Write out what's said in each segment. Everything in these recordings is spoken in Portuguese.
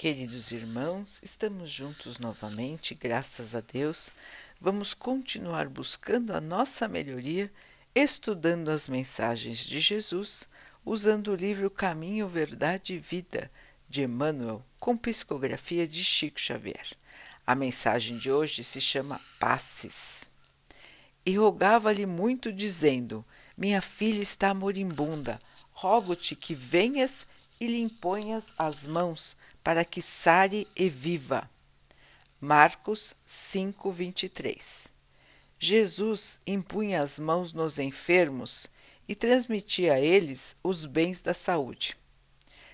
Queridos irmãos, estamos juntos novamente, graças a Deus. Vamos continuar buscando a nossa melhoria, estudando as mensagens de Jesus, usando o livro Caminho, Verdade e Vida de Emmanuel, com psicografia de Chico Xavier. A mensagem de hoje se chama Passes. E rogava-lhe muito, dizendo: Minha filha está moribunda, rogo-te que venhas e lhe imponhas as mãos para que sare e viva. Marcos 5:23. Jesus impunha as mãos nos enfermos e transmitia a eles os bens da saúde.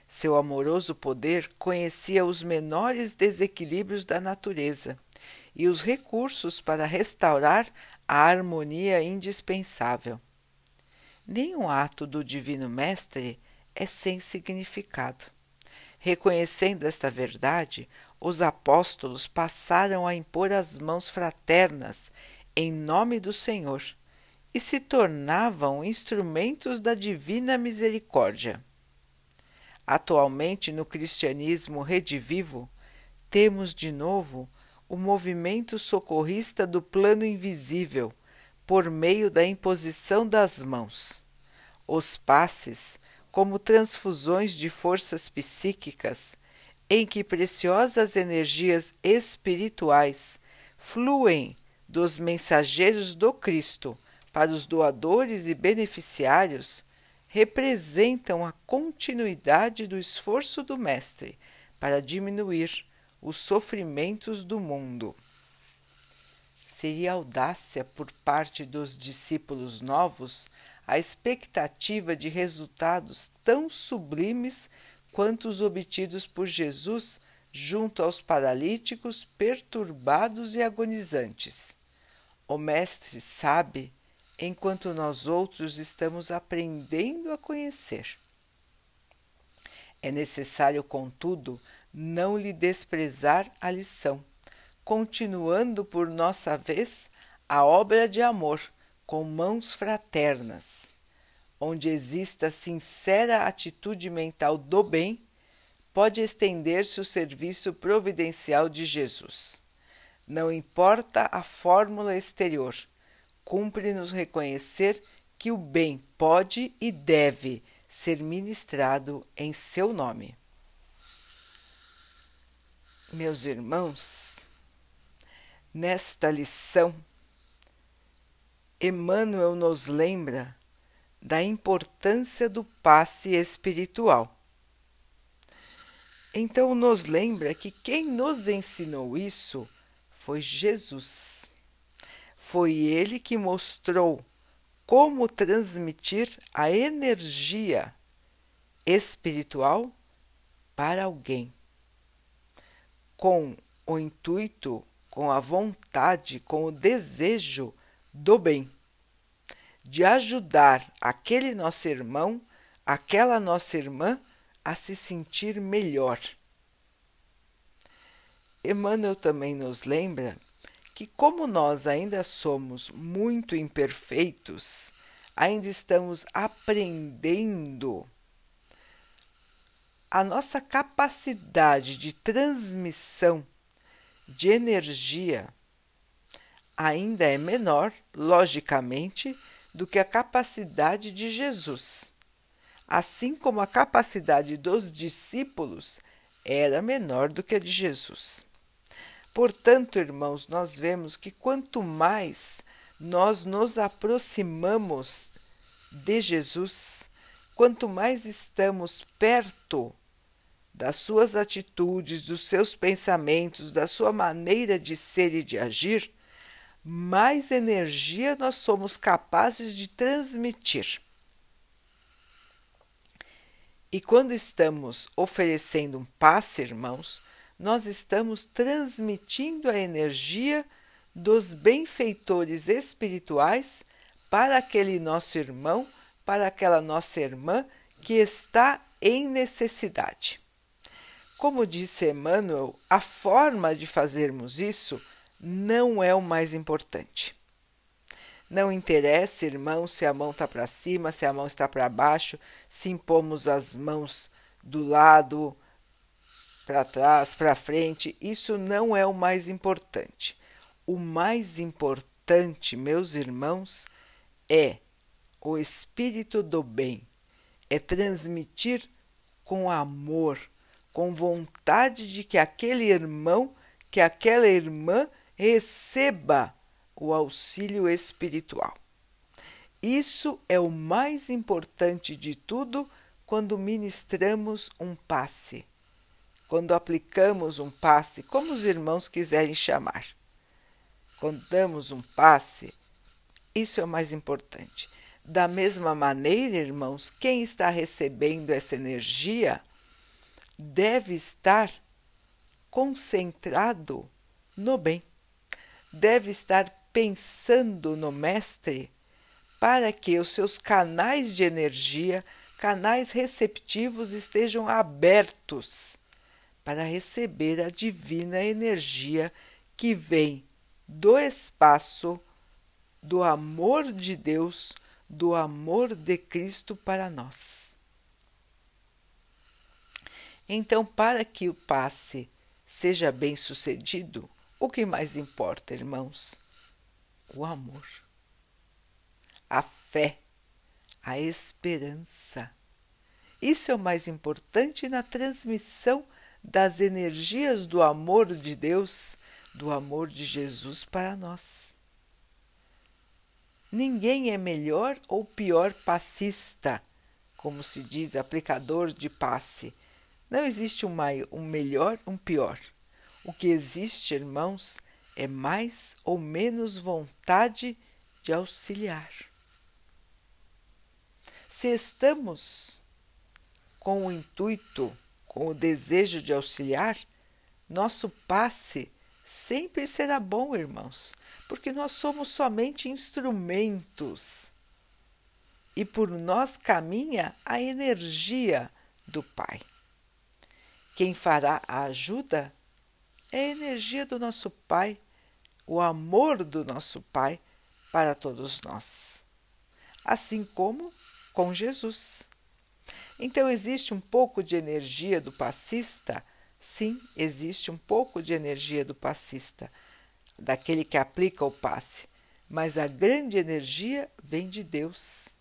Seu amoroso poder conhecia os menores desequilíbrios da natureza e os recursos para restaurar a harmonia indispensável. Nenhum ato do Divino Mestre é sem significado. Reconhecendo esta verdade, os apóstolos passaram a impor as mãos fraternas em nome do Senhor e se tornavam instrumentos da divina misericórdia. Atualmente, no cristianismo redivivo, temos de novo o movimento socorrista do plano invisível por meio da imposição das mãos. Os passes como transfusões de forças psíquicas, em que preciosas energias espirituais fluem dos mensageiros do Cristo para os doadores e beneficiários, representam a continuidade do esforço do Mestre para diminuir os sofrimentos do mundo. Seria audácia por parte dos discípulos novos a expectativa de resultados tão sublimes quanto os obtidos por Jesus junto aos paralíticos perturbados e agonizantes. O Mestre sabe, enquanto nós outros estamos aprendendo a conhecer. É necessário, contudo, não lhe desprezar a lição, continuando por nossa vez a obra de amor com mãos fraternas, onde exista sincera atitude mental do bem, pode estender-se o serviço providencial de Jesus. Não importa a fórmula exterior, cumpre-nos reconhecer que o bem pode e deve ser ministrado em seu nome. Meus irmãos, nesta lição, Emmanuel nos lembra da importância do passe espiritual. Então, nos lembra que quem nos ensinou isso foi Jesus. Foi ele que mostrou como transmitir a energia espiritual para alguém, com o intuito, com a vontade, com o desejo do bem, de ajudar aquele nosso irmão, aquela nossa irmã a se sentir melhor. Emmanuel também nos lembra que, como nós ainda somos muito imperfeitos, ainda estamos aprendendo, a nossa capacidade de transmissão de energia ainda é menor, logicamente, do que a capacidade de Jesus, assim como a capacidade dos discípulos era menor do que a de Jesus. Portanto, irmãos, nós vemos que quanto mais nós nos aproximamos de Jesus, quanto mais estamos perto das suas atitudes, dos seus pensamentos, da sua maneira de ser e de agir, mais energia nós somos capazes de transmitir. E quando estamos oferecendo um passe, irmãos, nós estamos transmitindo a energia dos benfeitores espirituais para aquele nosso irmão, para aquela nossa irmã que está em necessidade. Como disse Emmanuel, a forma de fazermos isso não é o mais importante. Não interessa, irmão, se a mão está para cima, se a mão está para baixo, se impomos as mãos do lado para trás, para frente, isso não é o mais importante. O mais importante, meus irmãos, é o espírito do bem, é transmitir com amor, com vontade de que aquele irmão, que aquela irmã receba o auxílio espiritual. Isso é o mais importante de tudo quando ministramos um passe, quando aplicamos um passe, como os irmãos quiserem chamar. Quando damos um passe, isso é o mais importante. Da mesma maneira, irmãos, quem está recebendo essa energia deve estar concentrado no bem, deve estar pensando no Mestre para que os seus canais de energia, canais receptivos estejam abertos para receber a divina energia que vem do espaço, do amor de Deus do amor de Cristo para nós. Então, para que o passe seja bem sucedido, o que mais importa, irmãos? O amor, a fé, a esperança. Isso é o mais importante na transmissão das energias do amor de Deus, do amor de Jesus para nós. Ninguém é melhor ou pior passista, como se diz, aplicador de passe. Não existe um, maior, um melhor, um pior. O que existe, irmãos, é mais ou menos vontade de auxiliar. Se estamos com o intuito, com o desejo de auxiliar, nosso passe sempre será bom, irmãos, porque nós somos somente instrumentos e por nós caminha a energia do Pai. Quem fará a ajuda é a energia do nosso Pai, o amor do nosso Pai para todos nós, assim como com Jesus. Então, existe um pouco de energia do passista Sim, existe um pouco de energia do passista, daquele que aplica o passe, mas a grande energia vem de Deus.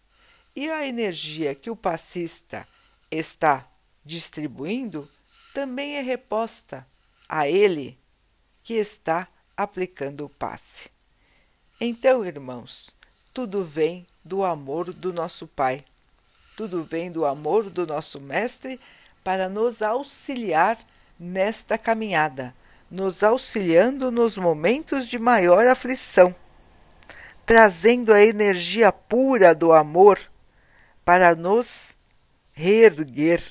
E a energia que o passista está distribuindo também é reposta a ele que está aplicando o passe. Então, irmãos, tudo vem do amor do nosso Pai, tudo vem do amor do nosso Mestre para nos auxiliar nesta caminhada, nos auxiliando nos momentos de maior aflição, trazendo a energia pura do amor para nos reerguer,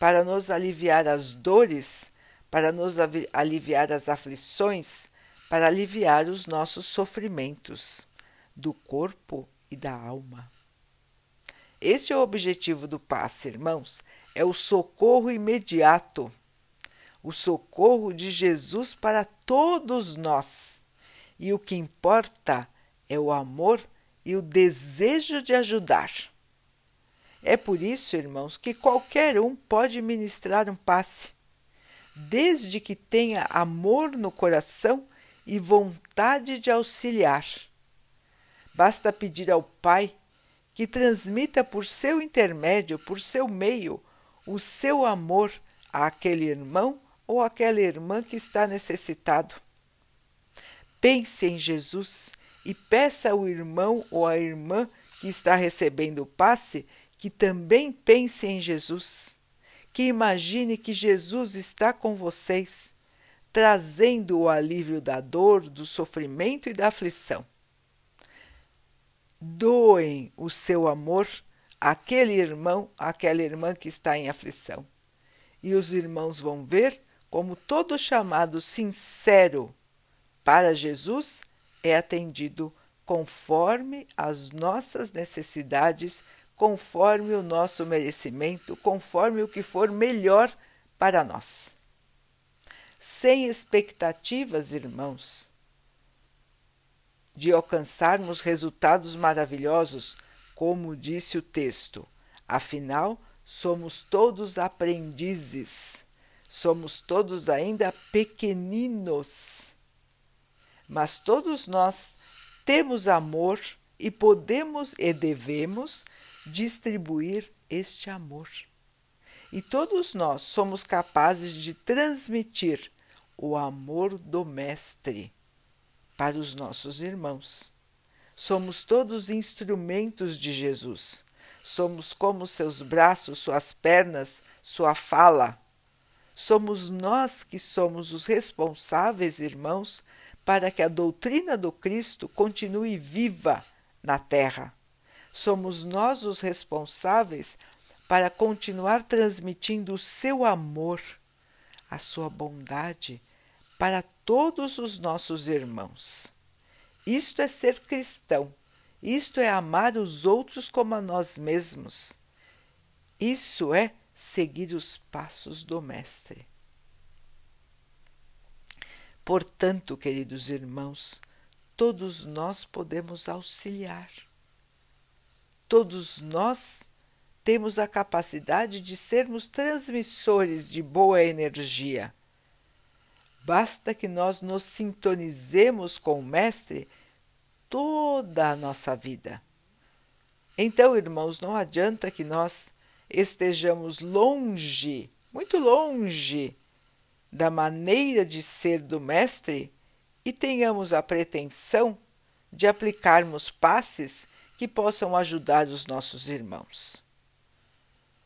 para nos aliviar as dores, para nos aliviar as aflições, para aliviar os nossos sofrimentos do corpo e da alma. Este é o objetivo do passe, irmãos, é o socorro imediato o socorro de Jesus para todos nós. E o que importa é o amor e o desejo de ajudar. É por isso, irmãos, que qualquer um pode ministrar um passe, desde que tenha amor no coração e vontade de auxiliar. Basta pedir ao Pai que transmita por seu intermédio, por seu meio, o seu amor àquele irmão ou aquela irmã que está necessitado. Pense em Jesus e peça ao irmão ou à irmã que está recebendo o passe que também pense em Jesus, que imagine que Jesus está com vocês, trazendo o alívio da dor, do sofrimento e da aflição. Doem o seu amor àquele irmão, àquela irmã que está em aflição. E os irmãos vão ver como todo chamado sincero para Jesus é atendido conforme as nossas necessidades, conforme o nosso merecimento, conforme o que for melhor para nós. Sem expectativas, irmãos, de alcançarmos resultados maravilhosos, como disse o texto. Afinal, somos todos aprendizes Somos todos ainda pequeninos, mas todos nós temos amor e podemos e devemos distribuir este amor. E todos nós somos capazes de transmitir o amor do Mestre para os nossos irmãos. Somos todos instrumentos de Jesus. Somos como seus braços, suas pernas, sua fala. Somos nós que somos os responsáveis, irmãos, para que a doutrina do Cristo continue viva na terra. Somos nós os responsáveis para continuar transmitindo o seu amor, a sua bondade para todos os nossos irmãos. Isto é ser cristão, isto é amar os outros como a nós mesmos. Isso é seguir os passos do Mestre. Portanto, queridos irmãos, todos nós podemos auxiliar. Todos nós temos a capacidade de sermos transmissores de boa energia. Basta que nós nos sintonizemos com o Mestre toda a nossa vida. Então, irmãos, não adianta que nós estejamos longe, muito longe da maneira de ser do Mestre e tenhamos a pretensão de aplicarmos passes que possam ajudar os nossos irmãos.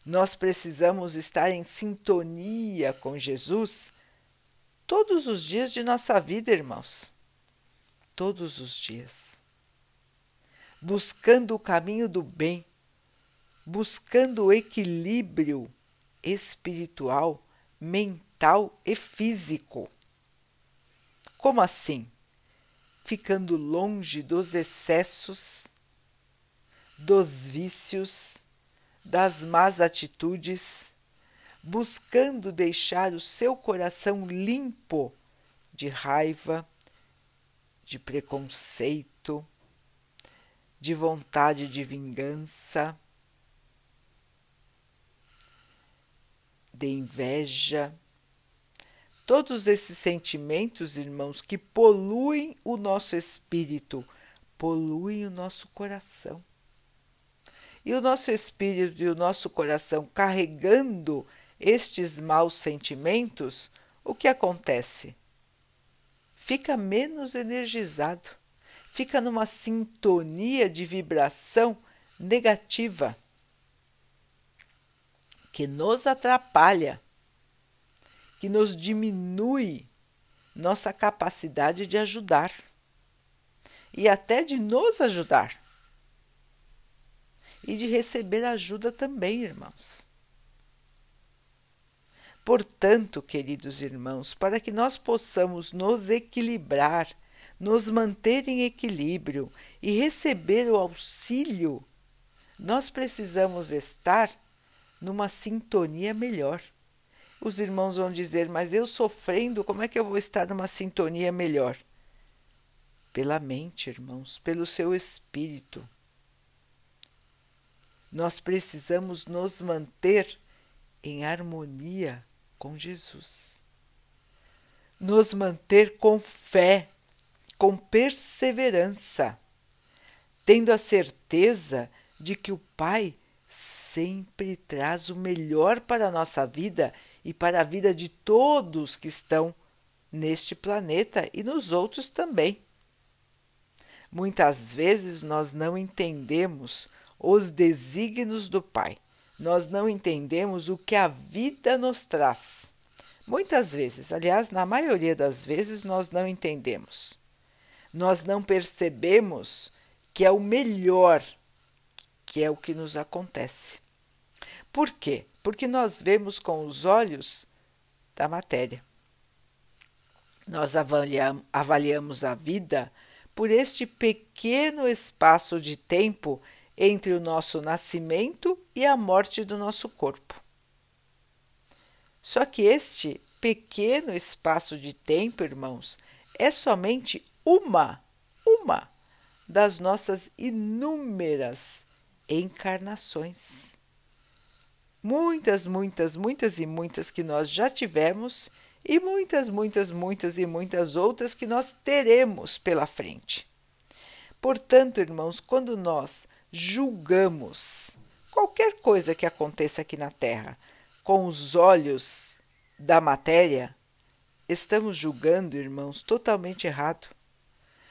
Nós precisamos estar em sintonia com Jesus todos os dias de nossa vida, irmãos. Todos os dias. Buscando o caminho do bem, buscando o equilíbrio espiritual, mental e físico. Como assim? Ficando longe dos excessos, dos vícios, das más atitudes, buscando deixar o seu coração limpo de raiva, de preconceito, de vontade de vingança, de inveja. Todos esses sentimentos, irmãos, que poluem o nosso espírito, poluem o nosso coração e o nosso espírito e o nosso coração carregando estes maus sentimentos, o que acontece? Fica menos energizado, fica numa sintonia de vibração negativa que nos atrapalha, que nos diminui nossa capacidade de ajudar e até de nos ajudar e de receber ajuda também, irmãos. Portanto, queridos irmãos, para que nós possamos nos equilibrar, nos manter em equilíbrio e receber o auxílio, nós precisamos estar numa sintonia melhor. Os irmãos vão dizer, mas eu sofrendo, como é que eu vou estar numa sintonia melhor? Pela mente, irmãos, pelo seu espírito nós precisamos nos manter em harmonia com Jesus. Nos manter com fé, com perseverança, tendo a certeza de que o Pai sempre traz o melhor para a nossa vida e para a vida de todos que estão neste planeta e nos outros também. Muitas vezes nós não entendemos os desígnios do Pai. Nós não entendemos o que a vida nos traz. Muitas vezes, aliás, na maioria das vezes, nós não entendemos. Nós não percebemos que é o melhor, que é o que nos acontece. Por quê? Porque nós vemos com os olhos da matéria. Nós avaliamos a vida por este pequeno espaço de tempo entre o nosso nascimento e a morte do nosso corpo. Só que este pequeno espaço de tempo, irmãos, é somente uma, uma das nossas inúmeras encarnações. muitas, muitas, muitas e muitas que nós já tivemos e muitas, muitas, muitas e muitas outras que nós teremos pela frente. Portanto, irmãos, quando nós julgamos qualquer coisa que aconteça aqui na Terra com os olhos da matéria, estamos julgando, irmãos, totalmente errado,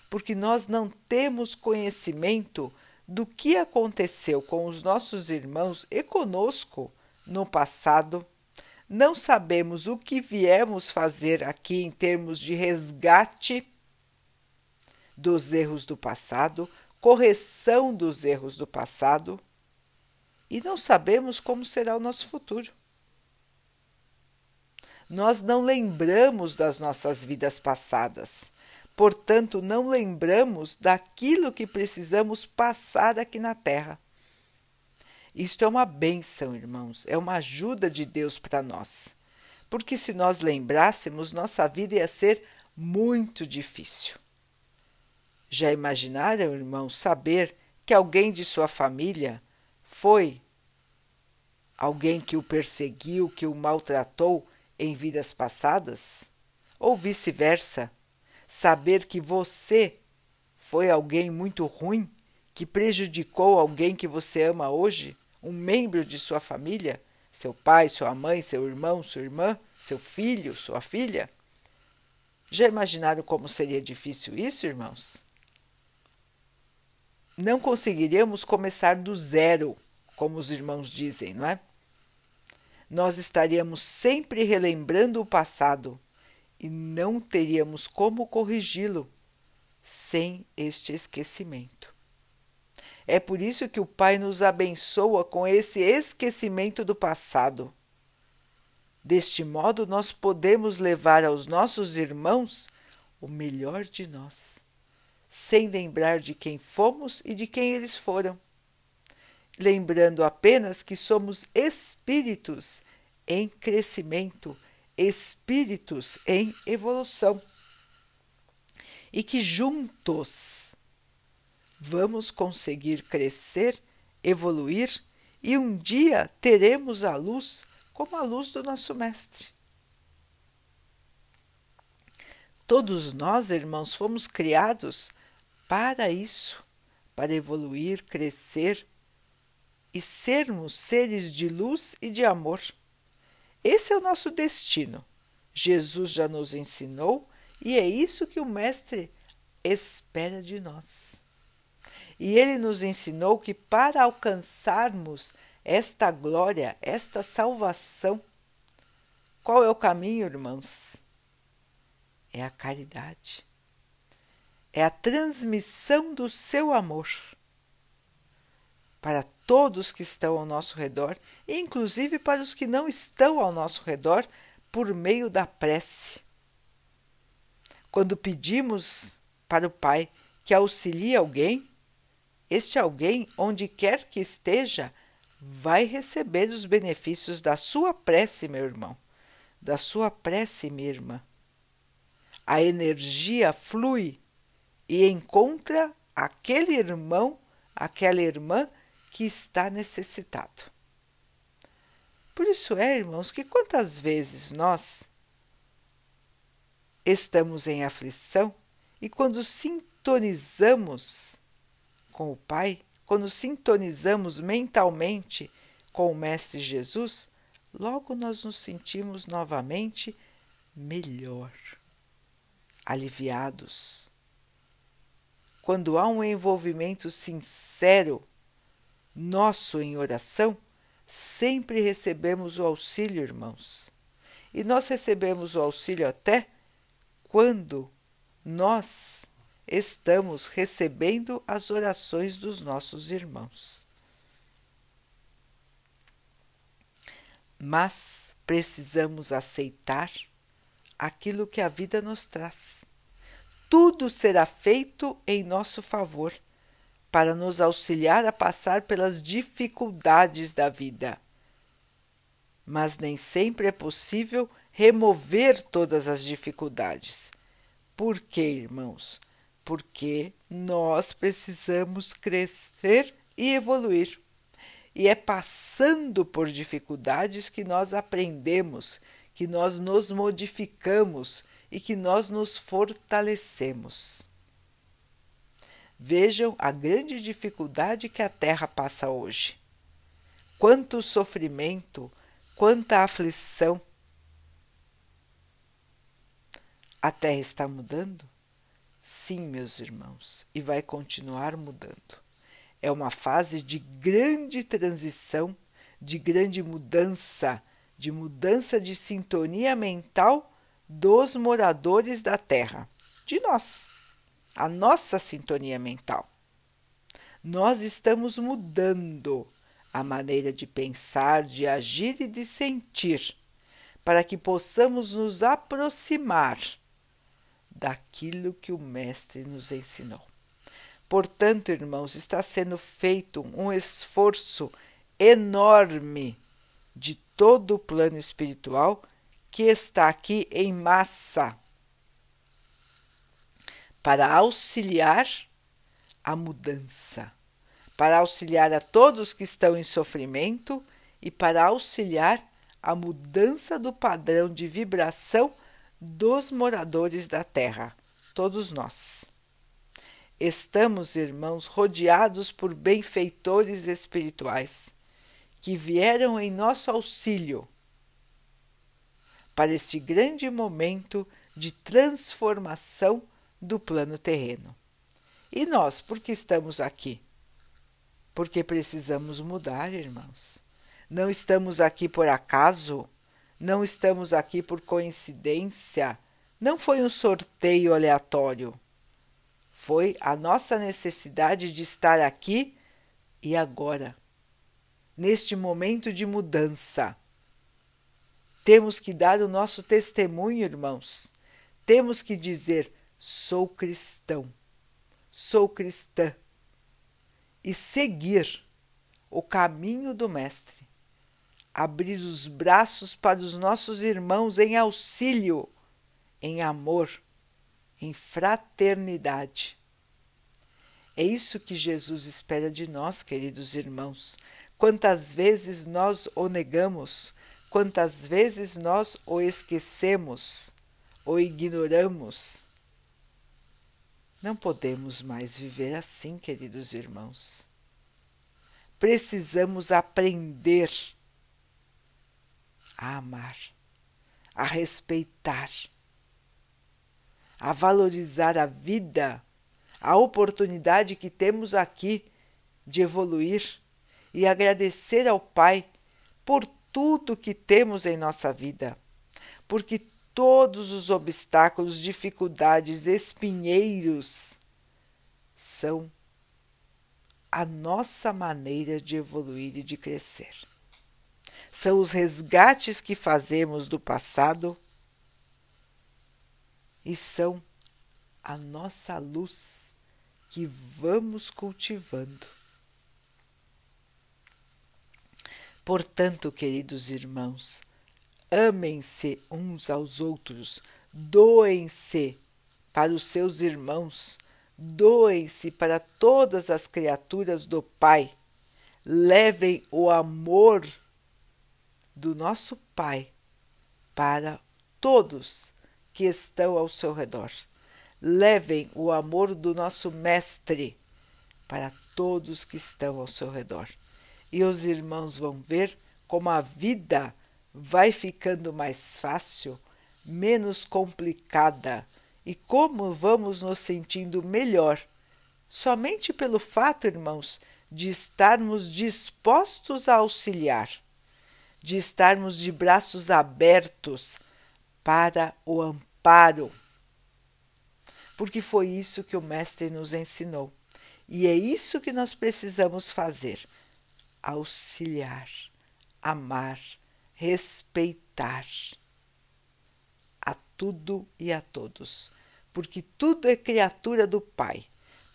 porque nós não temos conhecimento do que aconteceu com os nossos irmãos e conosco no passado. Não sabemos o que viemos fazer aqui em termos de resgate dos erros do passado, correção dos erros do passado, e não sabemos como será o nosso futuro. Nós não lembramos das nossas vidas passadas, portanto, não lembramos daquilo que precisamos passar aqui na Terra. Isto é uma bênção, irmãos, é uma ajuda de Deus para nós. Porque se nós lembrássemos, nossa vida ia ser muito difícil. Já imaginaram, irmãos, saber que alguém de sua família foi alguém que o perseguiu, que o maltratou em vidas passadas? Ou vice-versa, saber que você foi alguém muito ruim que prejudicou alguém que você ama hoje? um membro de sua família, seu pai, sua mãe, seu irmão, sua irmã, seu filho, sua filha? Já imaginaram como seria difícil isso, irmãos? Não conseguiríamos começar do zero, como os irmãos dizem, não é? Nós estaríamos sempre relembrando o passado e não teríamos como corrigi-lo sem este esquecimento. É por isso que o Pai nos abençoa com esse esquecimento do passado. Deste modo, nós podemos levar aos nossos irmãos o melhor de nós, sem lembrar de quem fomos e de quem eles foram, lembrando apenas que somos espíritos em crescimento, espíritos em evolução, e que juntos vamos conseguir crescer, evoluir e um dia teremos a luz como a luz do nosso Mestre. Todos nós, irmãos, fomos criados para isso, para evoluir, crescer e sermos seres de luz e de amor. Esse é o nosso destino. Jesus já nos ensinou e é isso que o Mestre espera de nós. E ele nos ensinou que para alcançarmos esta glória, esta salvação, qual é o caminho, irmãos? É a caridade. É a transmissão do seu amor para todos que estão ao nosso redor, inclusive para os que não estão ao nosso redor, por meio da prece. Quando pedimos para o Pai que auxilie alguém, este alguém, onde quer que esteja, vai receber os benefícios da sua prece, meu irmão, da sua prece, minha irmã. A energia flui e encontra aquele irmão, aquela irmã que está necessitado. Por isso é, irmãos, que quantas vezes nós estamos em aflição e quando sintonizamos com o Pai, quando sintonizamos mentalmente com o Mestre Jesus, logo nós nos sentimos novamente melhor, aliviados. Quando há um envolvimento sincero nosso em oração, sempre recebemos o auxílio, irmãos. E nós recebemos o auxílio até quando nós estamos recebendo as orações dos nossos irmãos. Mas precisamos aceitar aquilo que a vida nos traz. Tudo será feito em nosso favor para nos auxiliar a passar pelas dificuldades da vida. Mas nem sempre é possível remover todas as dificuldades. Por quê, irmãos? porque nós precisamos crescer e evoluir. e é passando por dificuldades que nós aprendemos, que nós nos modificamos e que nós nos fortalecemos. Vejam a grande dificuldade que a Terra passa hoje. Quanto sofrimento, quanta aflição. A Terra está mudando? Sim, meus irmãos, e vai continuar mudando. É uma fase de grande transição, de grande mudança, de mudança de sintonia mental dos moradores da Terra, de nós, a nossa sintonia mental. Nós estamos mudando a maneira de pensar, de agir e de sentir, para que possamos nos aproximar daquilo que o Mestre nos ensinou. Portanto, irmãos, está sendo feito um esforço enorme de todo o plano espiritual que está aqui em massa para auxiliar a mudança, para auxiliar a todos que estão em sofrimento e para auxiliar a mudança do padrão de vibração dos moradores da Terra, todos nós. Estamos, irmãos, rodeados por benfeitores espirituais que vieram em nosso auxílio para este grande momento de transformação do plano terreno. E nós, por que estamos aqui? Porque precisamos mudar, irmãos. Não estamos aqui por acaso não estamos aqui por coincidência. Não foi um sorteio aleatório. Foi a nossa necessidade de estar aqui e agora, neste momento de mudança. Temos que dar o nosso testemunho, irmãos. Temos que dizer: sou cristão, sou cristã, e seguir o caminho do Mestre abrir os braços para os nossos irmãos em auxílio, em amor, em fraternidade. É isso que Jesus espera de nós, queridos irmãos. Quantas vezes nós o negamos, quantas vezes nós o esquecemos, o ignoramos. Não podemos mais viver assim, queridos irmãos. Precisamos aprender a amar, a respeitar, a valorizar a vida, a oportunidade que temos aqui de evoluir e agradecer ao Pai por tudo que temos em nossa vida, porque todos os obstáculos, dificuldades, espinheiros são a nossa maneira de evoluir e de crescer são os resgates que fazemos do passado e são a nossa luz que vamos cultivando. Portanto, queridos irmãos, amem-se uns aos outros, doem-se para os seus irmãos, doem-se para todas as criaturas do Pai, levem o amor do nosso Pai para todos que estão ao seu redor. Levem o amor do nosso Mestre para todos que estão ao seu redor. E os irmãos vão ver como a vida vai ficando mais fácil, menos complicada e como vamos nos sentindo melhor, somente pelo fato, irmãos, de estarmos dispostos a auxiliar de estarmos de braços abertos para o amparo. Porque foi isso que o Mestre nos ensinou. E é isso que nós precisamos fazer: auxiliar, amar, respeitar a tudo e a todos. Porque tudo é criatura do Pai.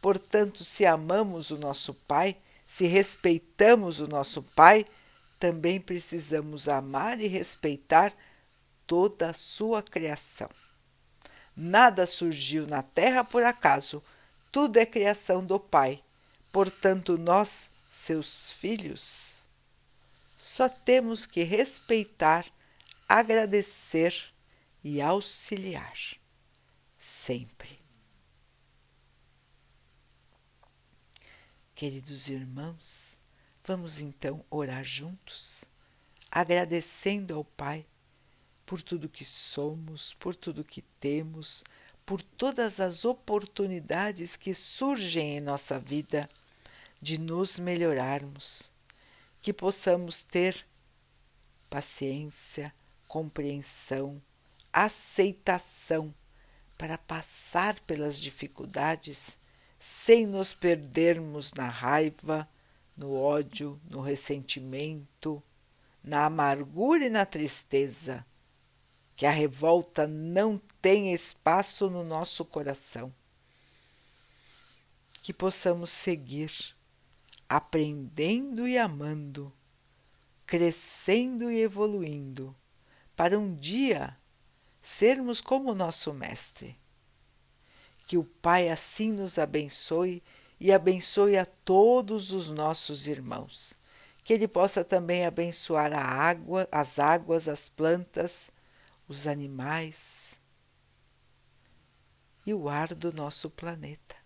Portanto, se amamos o nosso Pai, se respeitamos o nosso Pai, também precisamos amar e respeitar toda a sua criação. Nada surgiu na terra por acaso, tudo é criação do Pai. Portanto, nós, seus filhos, só temos que respeitar, agradecer e auxiliar. Sempre. Queridos irmãos, vamos então orar juntos, agradecendo ao Pai por tudo que somos, por tudo que temos, por todas as oportunidades que surgem em nossa vida de nos melhorarmos, que possamos ter paciência, compreensão, aceitação para passar pelas dificuldades sem nos perdermos na raiva, no ódio, no ressentimento, na amargura e na tristeza. Que a revolta não tenha espaço no nosso coração. Que possamos seguir aprendendo e amando, crescendo e evoluindo, para um dia sermos como nosso Mestre. Que o Pai assim nos abençoe e abençoe a todos os nossos irmãos. Que Ele possa também abençoar a água, as águas, as plantas, os animais e o ar do nosso planeta